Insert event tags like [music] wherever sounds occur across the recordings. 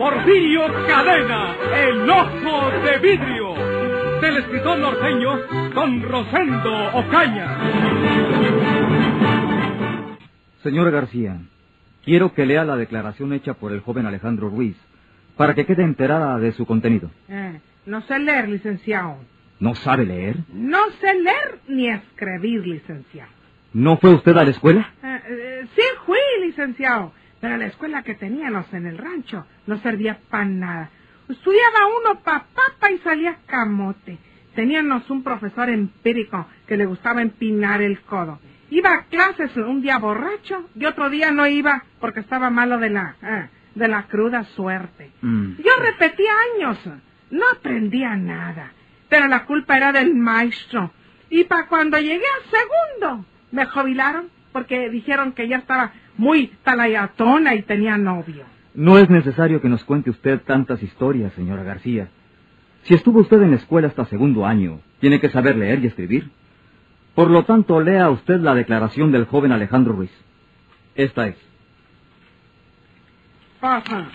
Porfirio Cadena, el ojo de vidrio, del escritor norteño Don Rosendo Ocaña. Señor García, quiero que lea la declaración hecha por el joven Alejandro Ruiz para que quede enterada de su contenido. Eh, no sé leer, licenciado. ¿No sabe leer? No sé leer ni escribir, licenciado. ¿No fue usted a la escuela? Eh, eh, sí fui, licenciado, pero la escuela que teníamos en el rancho no servía para nada. Estudiaba uno pa papa y salía camote. Teníamos un profesor empírico que le gustaba empinar el codo. Iba a clases un día borracho y otro día no iba porque estaba malo de la, eh, de la cruda suerte. Mm. Yo repetía años, no aprendía nada, pero la culpa era del maestro. Y para cuando llegué al segundo, me jubilaron porque dijeron que ya estaba muy talayatona y tenía novio. No es necesario que nos cuente usted tantas historias, señora García. Si estuvo usted en la escuela hasta segundo año, tiene que saber leer y escribir. Por lo tanto, lea usted la declaración del joven Alejandro Ruiz. Esta es. Pasa.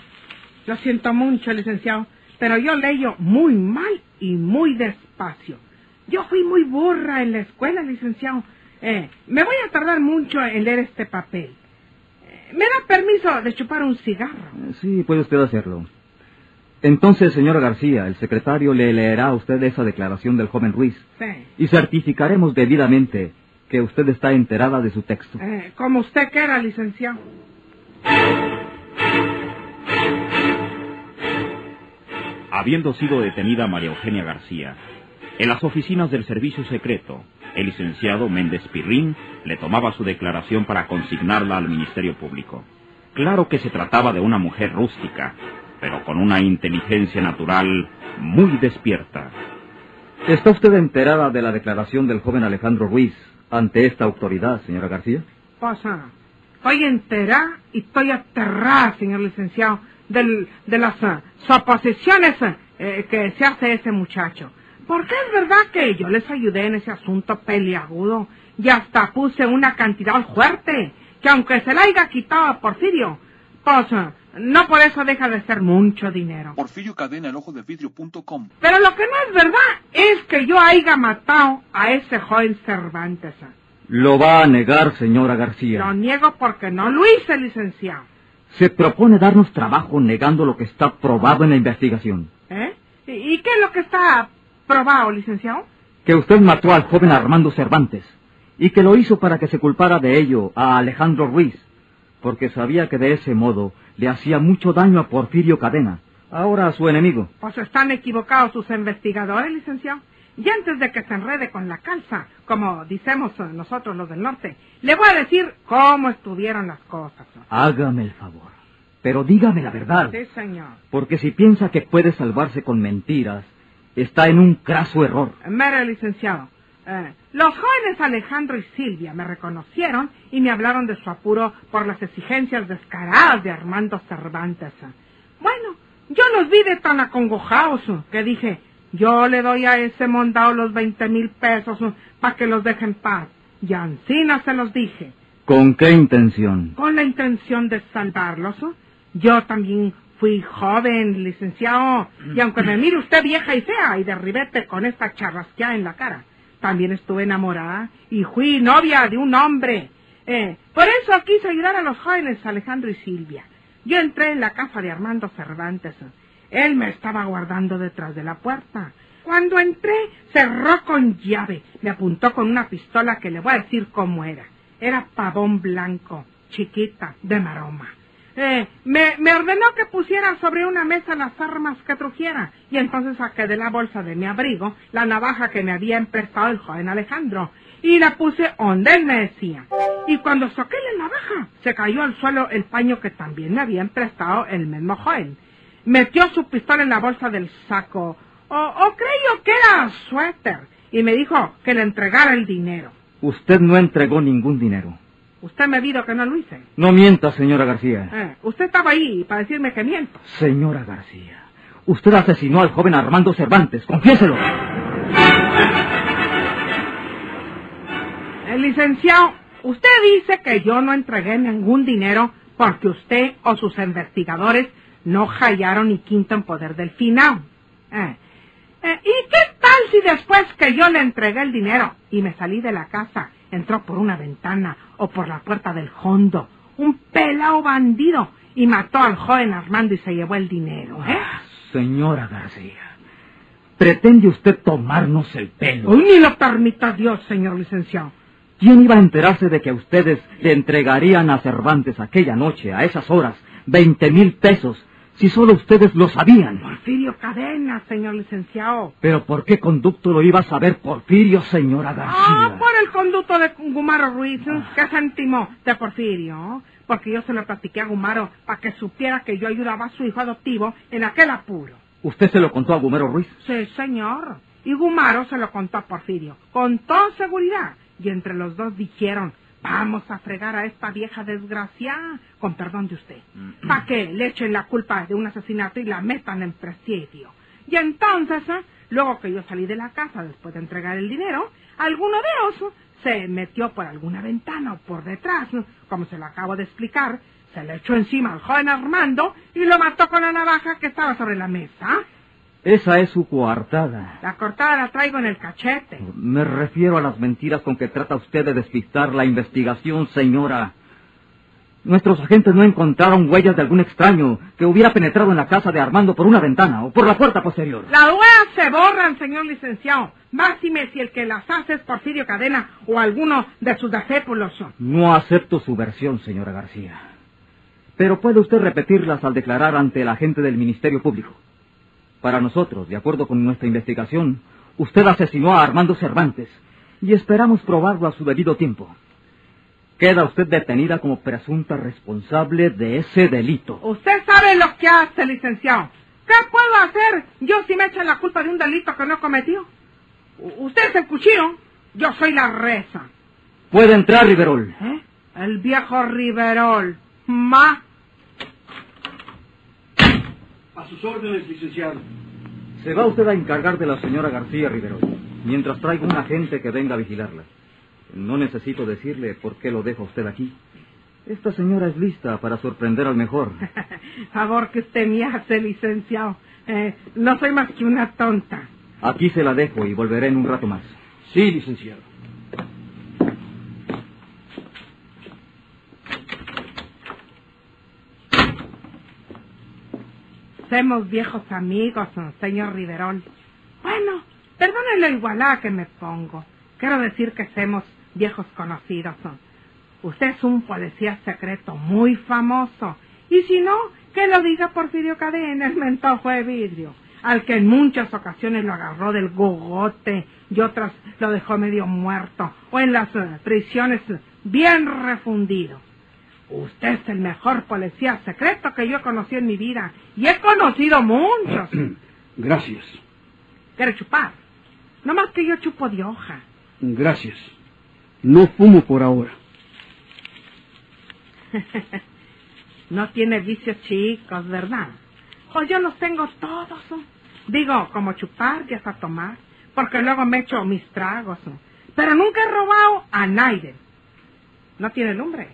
Lo siento mucho, licenciado, pero yo leyo muy mal y muy despacio. Yo fui muy burra en la escuela, licenciado. Eh, me voy a tardar mucho en leer este papel. ¿Me da permiso de chupar un cigarro? Eh, Sí, puede usted hacerlo. Entonces, señora García, el secretario le leerá a usted esa declaración del joven Ruiz Sí. y certificaremos debidamente que usted está enterada de su texto. Eh, como usted quiera, licenciado. Habiendo sido detenida María Eugenia García, en las oficinas del Servicio Secreto, el licenciado Méndez Pirrín le tomaba su declaración para consignarla al Ministerio Público. Claro que se trataba de una mujer rústica, pero con una inteligencia natural muy despierta. ¿Está usted enterada de la declaración del joven Alejandro Ruiz ante esta autoridad, señora García? Pasa. Estoy enterada y estoy aterrada, señor licenciado, del, de las ah, suposiciones eh, que se hace ese muchacho. Porque es verdad que yo les ayudé en ese asunto peliagudo y hasta puse una cantidad fuerte, que aunque se la haya quitado a Porfirio, pues ah, no por eso deja de ser mucho dinero. Porfirio Cadena, el ojo de vidrio.com. Pero lo que no es verdad es que yo haya matado a ese joven Cervantes. Lo va a negar, señora García. Lo niego porque no lo hice, licenciado. Se propone darnos trabajo negando lo que está probado en la investigación. ¿Eh? ¿Y y qué es lo que está probado, licenciado? Que usted mató al joven Armando Cervantes y que lo hizo para que se culpara de ello a Alejandro Ruiz, porque sabía que de ese modo le hacía mucho daño a Porfirio Cadena, ahora a su enemigo. Pues están equivocados sus investigadores, licenciado. Y antes de que se enrede con la calza, como decimos nosotros los del norte, le voy a decir cómo estuvieron las cosas. Hágame el favor, pero dígame la verdad, Sí, señor. porque si piensa que puede salvarse con mentiras, está en un craso error. Mire, licenciado, eh, los jóvenes Alejandro y Silvia me reconocieron y me hablaron de su apuro por las exigencias descaradas de Armando Cervantes. Bueno, yo los vi de tan acongojados que dije, yo le doy a ese mondao los veinte mil pesos para que los deje en paz. Y Ancina se los dije, ¿Con qué intención? con la intención de salvarlos. Yo también fui joven, licenciado, y aunque me mire usted vieja y fea y de ribete con esta charrasqueada en la cara, también estuve enamorada y fui novia de un hombre. Eh, por eso quise ayudar a los jóvenes Alejandro y Silvia. Yo entré en la casa de Armando Cervantes. Él me estaba guardando detrás de la puerta. Cuando entré, cerró con llave. Me apuntó con una pistola que le voy a decir cómo era. Era pavón blanco, chiquita, de maroma. Eh, me, ordenó que pusiera sobre una mesa las armas que trujera, y entonces saqué de la bolsa de mi abrigo la navaja que me había emprestado el joven Alejandro, y la puse donde él me decía. Y cuando saqué la navaja, se cayó al suelo el paño que también me había emprestado el mismo joven. metió su pistola en la bolsa del saco, o, o creyó que era suéter, y me dijo que le entregara el dinero. Usted no entregó ningún dinero. Usted me dijo que no lo hice. No mienta, señora García. Eh, usted estaba ahí para decirme que miento. Señora García, usted asesinó al joven Armando Cervantes, confiéselo. El licenciado, usted dice que yo no entregué ningún dinero porque usted o sus investigadores no hallaron ni quinto en poder del final. Eh, eh, ¿Y qué tal si después que yo le entregué el dinero y me salí de la casa, entró por una ventana o por la puerta del hondo, un pelao bandido y mató al joven Armando y se llevó el dinero, ¿eh? Señora García, ¿pretende usted tomarnos el pelo? Uy, ni lo permita Dios, señor licenciado. ¿Quién iba a enterarse de que ustedes le entregarían a Cervantes aquella noche, a esas horas, veinte mil pesos, si solo ustedes lo sabían? Porfirio Cadena, señor licenciado. ¿Pero por qué conducto lo iba a saber Porfirio, señora García? Ah, por el conducto de Gumaro Ruiz, que se intimó de Porfirio. Porque yo se lo platiqué a Gumaro para que supiera que yo ayudaba a su hijo adoptivo en aquel apuro. ¿Usted se lo contó a Gumero Ruiz? Sí, señor. Y Gumaro se lo contó a Porfirio, con toda seguridad. Y entre los dos dijeron, vamos a fregar a esta vieja desgraciada, con perdón de usted, para que le echen la culpa de un asesinato y la metan en presidio. Y entonces, ¿eh? luego que yo salí de la casa después de entregar el dinero, alguno de ellos se metió por alguna ventana o por detrás, ¿no? como se lo acabo de explicar, se le echó encima al joven Armando y lo mató con la navaja que estaba sobre la mesa. Esa es su coartada. La cortada la traigo en el cachete. Me refiero a las mentiras con que trata usted de despistar la investigación, señora. Nuestros agentes no encontraron huellas de algún extraño que hubiera penetrado en la casa de Armando por una ventana o por la puerta posterior. Las huellas se borran, señor licenciado. Máxime si el que las hace es Porfirio Cadena o alguno de sus discípulos. No acepto su versión, señora García. Pero puede usted repetirlas al declarar ante el agente del Ministerio Público. Para nosotros, de acuerdo con nuestra investigación, usted asesinó a Armando Cervantes y esperamos probarlo a su debido tiempo. Queda usted detenida como presunta responsable de ese delito. Usted sabe lo que hace, licenciado. ¿Qué puedo hacer yo si me echan la culpa de un delito que no cometió? Usted es el cuchillo, yo soy la reza. Puede entrar, Riverol. ¿Eh? El viejo Riverol. Ma. A sus órdenes, licenciado. Se va usted a encargar de la señora García Riverol, mientras traigo un agente que venga a vigilarla. No necesito decirle por qué lo deja usted aquí. Esta señora es lista para sorprender al mejor. [laughs] Favor que usted me hace, licenciado. Eh, no soy más que una tonta. Aquí se la dejo y volveré en un rato más. Sí, licenciado. Somos viejos amigos, señor Riverol. Bueno, perdone la igualada que me pongo. Quiero decir que somos viejos conocidos. Usted es un policía secreto muy famoso. Y si no, que lo diga Porfirio Cadena, el mentojo de vidrio, al que en muchas ocasiones lo agarró del gogote y otras lo dejó medio muerto, o en las prisiones bien refundido. Usted es el mejor policía secreto que yo conocí en mi vida. Y he conocido muchos. [clears throat] Gracias. ¿Quiere chupar? No más que yo chupo de hoja. Gracias. No fumo por ahora. [laughs] no tiene vicios chicos, ¿verdad? Pues yo los tengo todos. ¿no? Digo, como chupar y hasta tomar. Porque luego me echo mis tragos. ¿no? Pero nunca he robado a nadie. No tiene lumbre.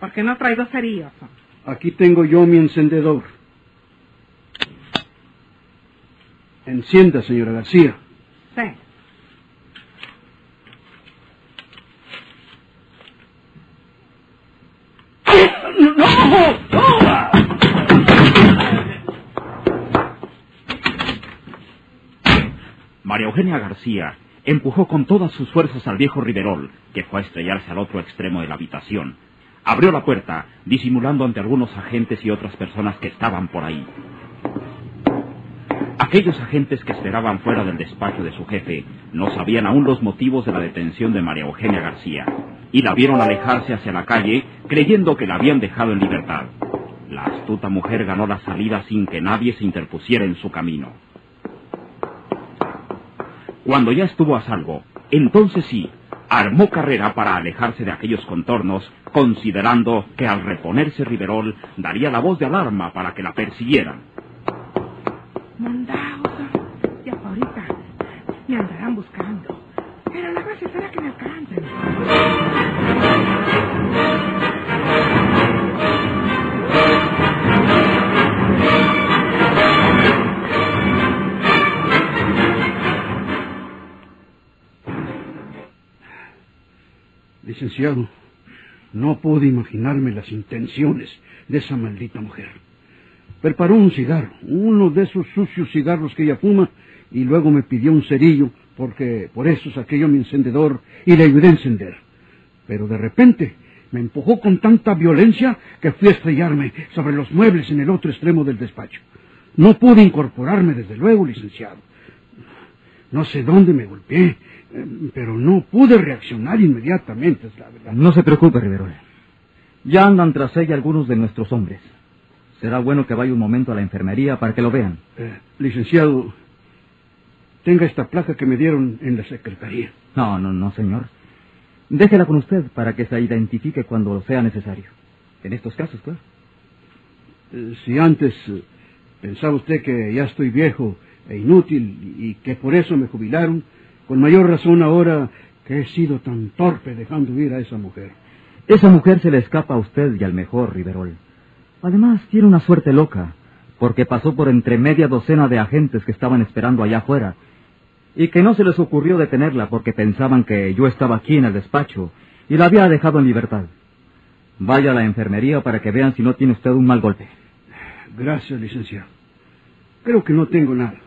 Porque no traigo cerillos. ¿no? Aquí tengo yo mi encendedor. Encienda, señora García. Sí. María Eugenia García empujó con todas sus fuerzas al viejo Riverol, que fue a estrellarse al otro extremo de la habitación. Abrió la puerta, disimulando ante algunos agentes y otras personas que estaban por ahí. Aquellos agentes que esperaban fuera del despacho de su jefe no sabían aún los motivos de la detención de María Eugenia García y la vieron alejarse hacia la calle creyendo que la habían dejado en libertad. La astuta mujer ganó la salida sin que nadie se interpusiera en su camino. Cuando ya estuvo a salvo, entonces sí, armó carrera para alejarse de aquellos contornos, considerando que al reponerse Riverol daría la voz de alarma para que la persiguieran. Ya ahorita me andarán buscando. Pero la gracia será que me alcancen. No pude imaginarme las intenciones de esa maldita mujer. Preparó un cigarro, uno de esos sucios cigarros que ella fuma, y luego me pidió un cerillo, porque por eso saqué yo mi encendedor y le ayudé a encender. Pero de repente me empujó con tanta violencia que fui a estrellarme sobre los muebles en el otro extremo del despacho. No pude incorporarme desde luego, licenciado. No sé dónde me golpeé, pero no pude reaccionar inmediatamente, es la verdad. No se preocupe, Riverol. Ya andan tras ella algunos de nuestros hombres. Será bueno que vaya un momento a la enfermería para que lo vean. Eh, licenciado, tenga esta placa que me dieron en la secretaría. No, no, no, señor. Déjela con usted para que se identifique cuando sea necesario. En estos casos, claro. Eh, si antes eh, pensaba usted que ya estoy viejo e inútil y que por eso me jubilaron, con mayor razón ahora que he sido tan torpe dejando ir a esa mujer. Esa mujer se le escapa a usted y al mejor, Riverol. Además, tiene una suerte loca, porque pasó por entre media docena de agentes que estaban esperando allá afuera, y que no se les ocurrió detenerla porque pensaban que yo estaba aquí en el despacho y la había dejado en libertad. Vaya a la enfermería para que vean si no tiene usted un mal golpe. Gracias, licenciado. Creo que no tengo nada.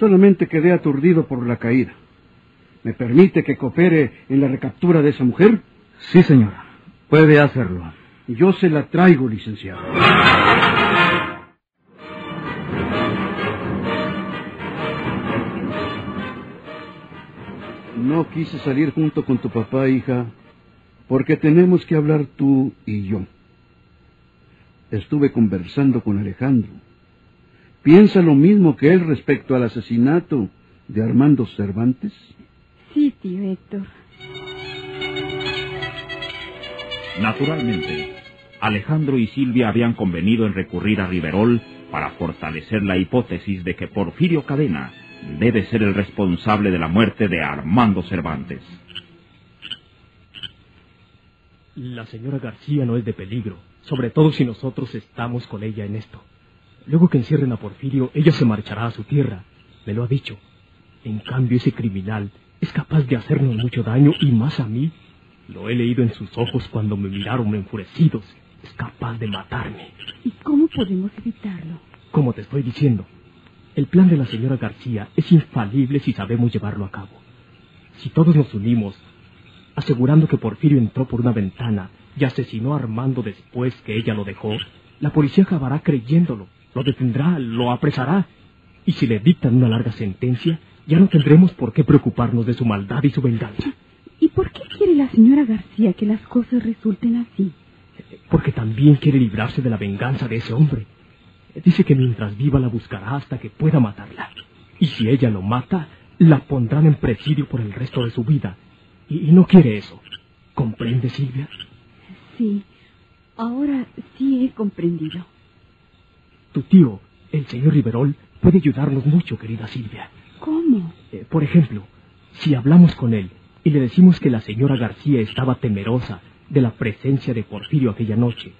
Solamente quedé aturdido por la caída. ¿Me permite que coopere en la recaptura de esa mujer? Sí, señor. Puede hacerlo. Yo se la traigo, licenciado. No quise salir junto con tu papá, hija, porque tenemos que hablar tú y yo. Estuve conversando con Alejandro. ¿Piensa lo mismo que él respecto al asesinato de Armando Cervantes? Sí, tío Héctor. Naturalmente, Alejandro y Silvia habían convenido en recurrir a Riverol para fortalecer la hipótesis de que Porfirio Cadena debe ser el responsable de la muerte de Armando Cervantes. La señora García no es de peligro, sobre todo si nosotros estamos con ella en esto. Luego que encierren a Porfirio, ella se marchará a su tierra, me lo ha dicho. En cambio, ese criminal es capaz de hacernos mucho daño y más a mí. Lo he leído en sus ojos cuando me miraron enfurecidos. Es capaz de matarme. ¿Y cómo podemos evitarlo? Como te estoy diciendo, el plan de la señora García es infalible si sabemos llevarlo a cabo. Si todos nos unimos, asegurando que Porfirio entró por una ventana y asesinó a Armando después que ella lo dejó, la policía acabará creyéndolo, lo detendrá, lo apresará, y si le dictan una larga sentencia, ya no tendremos por qué preocuparnos de su maldad y su venganza. ¿Y por qué quiere la señora García que las cosas resulten así? Porque también quiere librarse de la venganza de ese hombre. Dice que mientras viva la buscará hasta que pueda matarla. Y si ella lo mata, la pondrán en presidio por el resto de su vida. Y, y no quiere eso. ¿Comprende, Silvia? Sí, ahora sí he comprendido. Tu tío, el señor Riverol, puede ayudarnos mucho, querida Silvia. ¿Cómo? Eh, por ejemplo, si hablamos con él y le decimos que la señora García estaba temerosa de la presencia de Porfirio aquella noche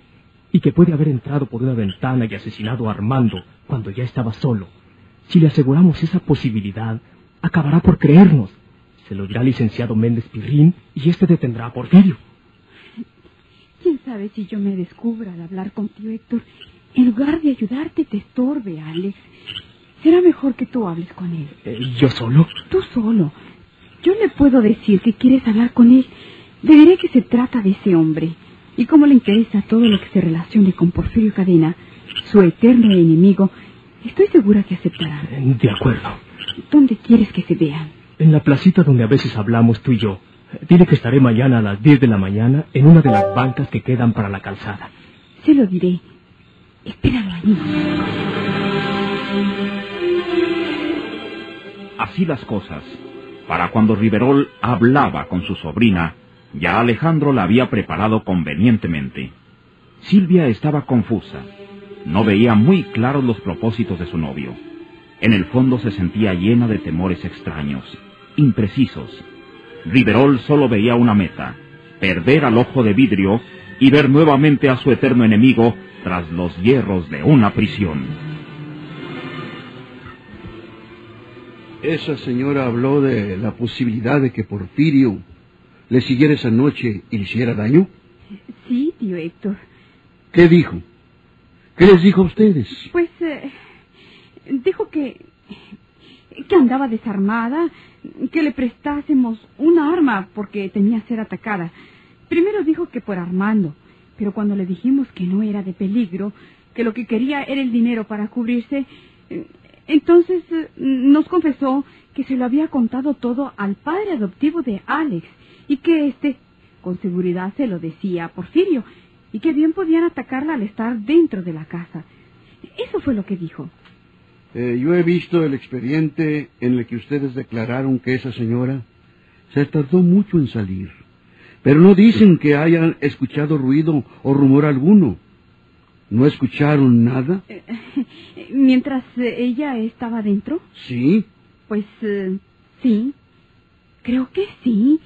y que puede haber entrado por una ventana y asesinado a Armando cuando ya estaba solo, si le aseguramos esa posibilidad, acabará por creernos. Se lo dirá licenciado Méndez Pirrín y éste detendrá a Porfirio. ¿Quién sabe si yo me descubra al hablar contigo, Héctor? En lugar de ayudarte, te estorbe, Alex. Será mejor que tú hables con él. Eh, ¿Yo solo? Tú solo. Yo le puedo decir que quieres hablar con él. Le diré que se trata de ese hombre. Y como le interesa todo lo que se relacione con Porfirio Cadena, su eterno enemigo, estoy segura que aceptará. Eh, De acuerdo. ¿Dónde quieres que se vean? En la placita donde a veces hablamos tú y yo. Dile que estaré mañana a las 10 de la mañana en una de las bancas que quedan para la calzada. Se lo diré. Espéralo allí. Así las cosas. Para cuando Riverol hablaba con su sobrina, ya Alejandro la había preparado convenientemente. Silvia estaba confusa. No veía muy claros los propósitos de su novio. En el fondo se sentía llena de temores extraños, imprecisos. Riverol solo veía una meta, perder al ojo de vidrio y ver nuevamente a su eterno enemigo tras los hierros de una prisión. Esa señora habló de la posibilidad de que Porfirio le siguiera esa noche y le hiciera daño. Sí, tío Héctor. ¿Qué dijo? ¿Qué les dijo a ustedes? Pues eh, dijo que que andaba desarmada, que le prestásemos una arma porque temía ser atacada. Primero dijo que por Armando, pero cuando le dijimos que no era de peligro, que lo que quería era el dinero para cubrirse, eh, entonces eh, nos confesó que se lo había contado todo al padre adoptivo de Alex y que éste, con seguridad, se lo decía a Porfirio y que bien podían atacarla al estar dentro de la casa. Eso fue lo que dijo. Eh, yo he visto el expediente en el que ustedes declararon que esa señora se tardó mucho en salir, pero no dicen que hayan escuchado ruido o rumor alguno. ¿No escucharon nada? [laughs] Mientras eh, ella estaba dentro, Sí. pues eh, sí. Creo que sí.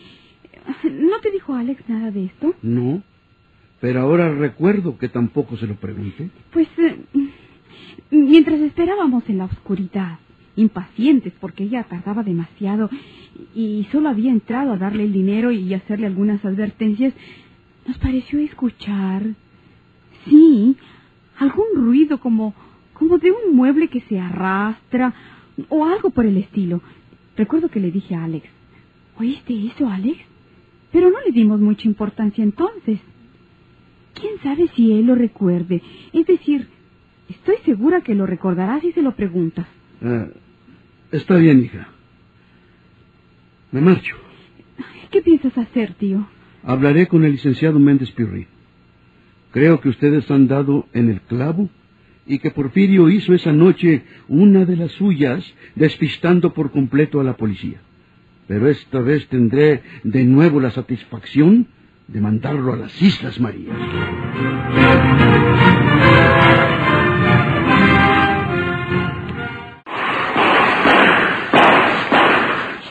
¿No te dijo Alex nada de esto? No. Pero ahora recuerdo que tampoco se lo pregunté. Pues eh, mientras esperábamos en la oscuridad, impacientes porque ella tardaba demasiado y solo había entrado a darle el dinero y hacerle algunas advertencias, nos pareció escuchar, sí, algún ruido como, como de un mueble que se arrastra o algo por el estilo. Recuerdo que le dije a Alex, ¿oíste eso, Alex? Pero no le dimos mucha importancia entonces. ¿Quién sabe si él lo recuerde? Es decir, estoy segura que lo recordará si se lo preguntas. Ah, está bien, hija. Me marcho. ¿Qué piensas hacer, tío? Hablaré con el licenciado Méndez Pirri. Creo que ustedes han dado en el clavo y que Porfirio hizo esa noche una de las suyas, despistando por completo a la policía. Pero esta vez tendré de nuevo la satisfacción de mandarlo a las Islas Marías.